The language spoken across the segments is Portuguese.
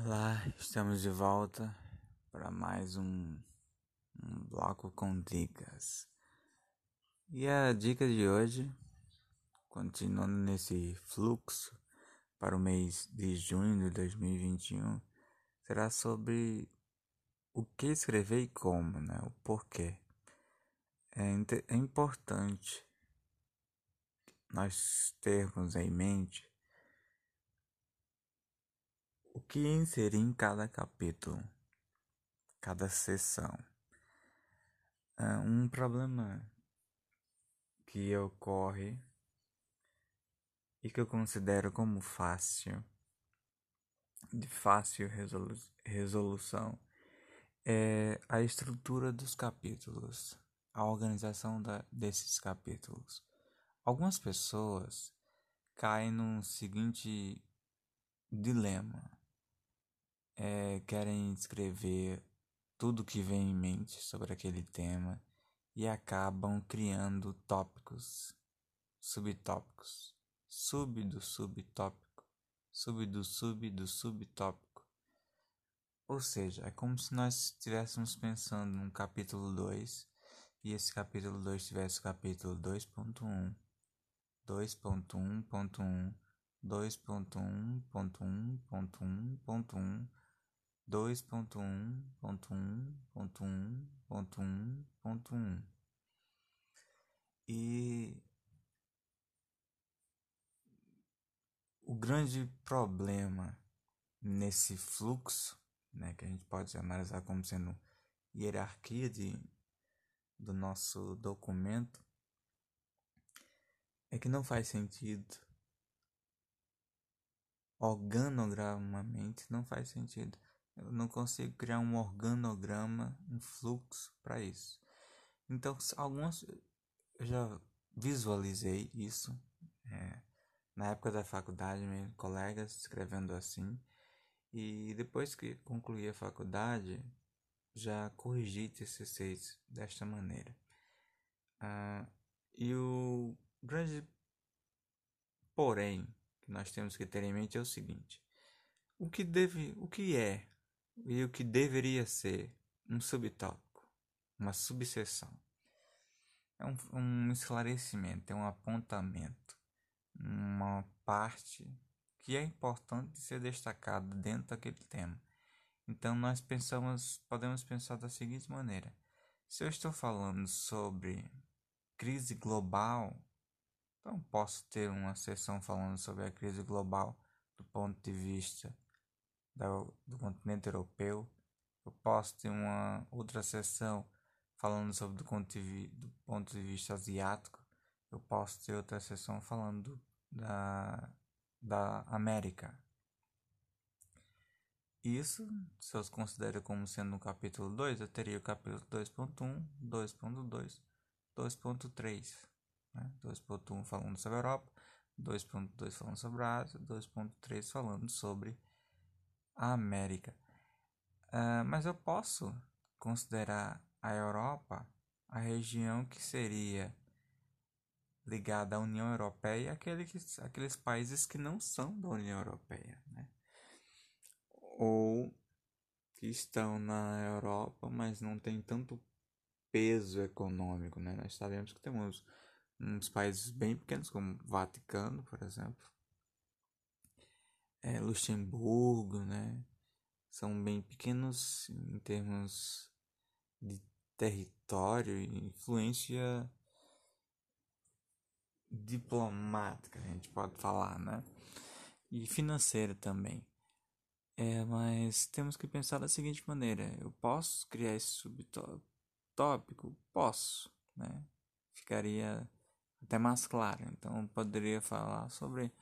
Olá, estamos de volta para mais um, um, bloco com dicas. E a dica de hoje, continuando nesse fluxo para o mês de junho de 2021, será sobre o que escrever e como, né? O porquê. É, é importante nós termos em mente que inserir em cada capítulo, cada sessão. Uh, um problema que ocorre e que eu considero como fácil, de fácil resolu resolução, é a estrutura dos capítulos, a organização da, desses capítulos. Algumas pessoas caem no seguinte dilema querem escrever tudo que vem em mente sobre aquele tema e acabam criando tópicos, subtópicos, sub do subtópico, sub do sub do subtópico. Ou seja, é como se nós estivéssemos pensando num capítulo 2 e esse capítulo 2 tivesse o capítulo 2.1, 2.1.1, 2.1.1.1.1.1 2.1.1.1.1.1 e o grande problema nesse fluxo, né, que a gente pode analisar como sendo hierarquia de, do nosso documento, é que não faz sentido. Organogramamente não faz sentido eu não consigo criar um organograma, um fluxo para isso. Então, algumas eu já visualizei isso é, na época da faculdade, mesmo, colegas escrevendo assim. E depois que concluí a faculdade, já corrigi TCCs desta maneira. Ah, e o grande porém que nós temos que ter em mente é o seguinte: o que deve, o que é e o que deveria ser um subtópico, uma subseção. É um, um esclarecimento, é um apontamento, uma parte que é importante ser destacada dentro daquele tema. Então nós pensamos, podemos pensar da seguinte maneira: se eu estou falando sobre crise global, então posso ter uma sessão falando sobre a crise global do ponto de vista do, continente europeu. Eu posso ter uma outra sessão falando sobre do ponto de, vista asiático. Eu posso ter outra sessão falando da, da América. Isso, se eu considero como sendo no capítulo 2, eu teria o capítulo 2.1, 2.2, 2.3. Né? 2.1 falando sobre a Europa, 2.2 falando sobre a Ásia, 2.3 falando sobre a América. Uh, mas eu posso considerar a Europa a região que seria ligada à União Europeia aqueles, aqueles países que não são da União Europeia, né? ou que estão na Europa, mas não tem tanto peso econômico. Né? Nós sabemos que temos uns países bem pequenos, como Vaticano, por exemplo, é, Luxemburgo, né? São bem pequenos em termos de território e influência diplomática, a gente pode falar, né? E financeira também. É, mas temos que pensar da seguinte maneira: eu posso criar esse subtópico? Posso, né? Ficaria até mais claro. Então, poderia falar sobre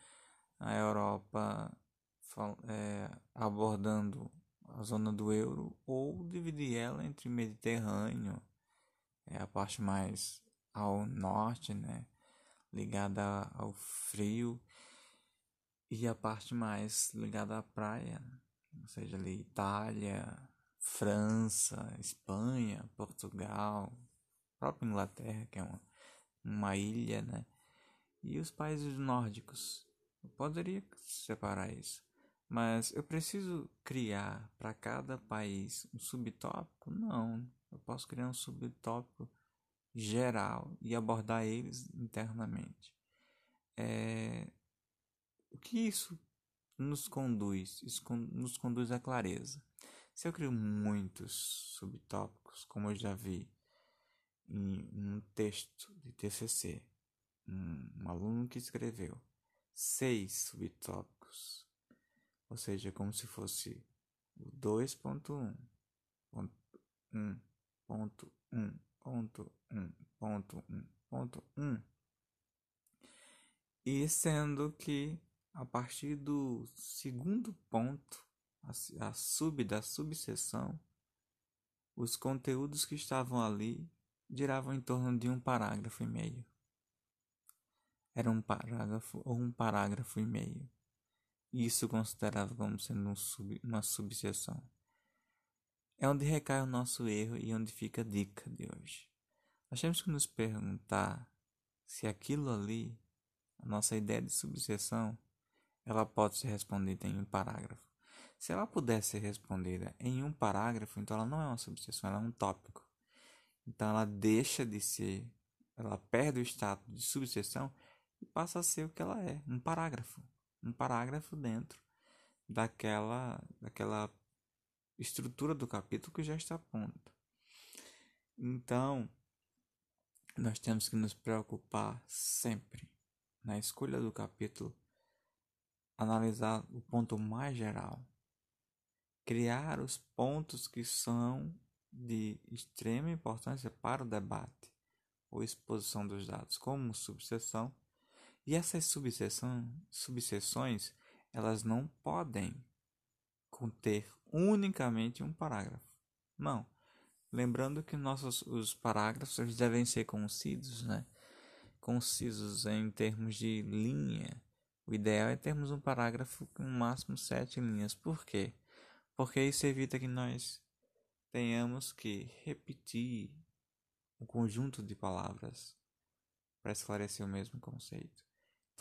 a Europa é, abordando a zona do euro ou dividir ela entre Mediterrâneo, é a parte mais ao norte, né, ligada ao frio, e a parte mais ligada à praia, ou seja, ali Itália, França, Espanha, Portugal, própria Inglaterra, que é uma, uma ilha, né, e os países nórdicos. Eu poderia separar isso. Mas eu preciso criar para cada país um subtópico? Não. Eu posso criar um subtópico geral e abordar eles internamente. É... O que isso nos conduz? Isso nos conduz à clareza. Se eu crio muitos subtópicos, como eu já vi em um texto de TCC, um, um aluno que escreveu seis subtópicos, ou seja, como se fosse o 2.1, ponto 1, ponto 1, ponto 1, ponto 1, ponto 1, e sendo que a partir do segundo ponto, a, a sub da subseção, os conteúdos que estavam ali giravam em torno de um parágrafo e meio. Era um parágrafo ou um parágrafo e meio. Isso considerava como sendo um sub, uma subseção. É onde recai o nosso erro e onde fica a dica de hoje. Nós temos que nos perguntar se aquilo ali, a nossa ideia de subseção, ela pode ser respondida em um parágrafo. Se ela puder ser respondida em um parágrafo, então ela não é uma subseção, ela é um tópico. Então ela deixa de ser, ela perde o status de subseção e passa a ser o que ela é, um parágrafo, um parágrafo dentro daquela daquela estrutura do capítulo que já está pronta. Então, nós temos que nos preocupar sempre na escolha do capítulo, analisar o ponto mais geral, criar os pontos que são de extrema importância para o debate ou exposição dos dados como subseção, e essas subseções elas não podem conter unicamente um parágrafo. Não. Lembrando que nossos os parágrafos devem ser concisos, né? Concisos em termos de linha. O ideal é termos um parágrafo com no máximo sete linhas. Por quê? Porque isso evita que nós tenhamos que repetir um conjunto de palavras para esclarecer o mesmo conceito.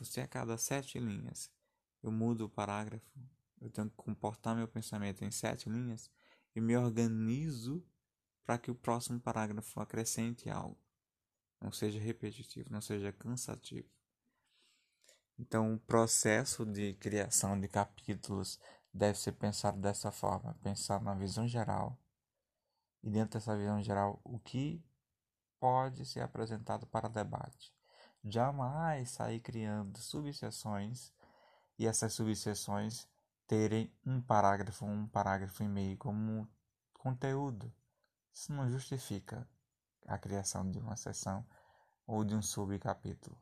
Se a cada sete linhas eu mudo o parágrafo, eu tenho que comportar meu pensamento em sete linhas e me organizo para que o próximo parágrafo acrescente algo, não seja repetitivo, não seja cansativo. Então, o processo de criação de capítulos deve ser pensado dessa forma: pensar na visão geral e, dentro dessa visão geral, o que pode ser apresentado para debate. Jamais sair criando subseções e essas subseções terem um parágrafo, um parágrafo e meio como conteúdo. Isso não justifica a criação de uma seção ou de um subcapítulo.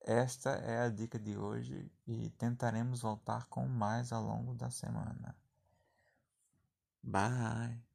Esta é a dica de hoje e tentaremos voltar com mais ao longo da semana. Bye!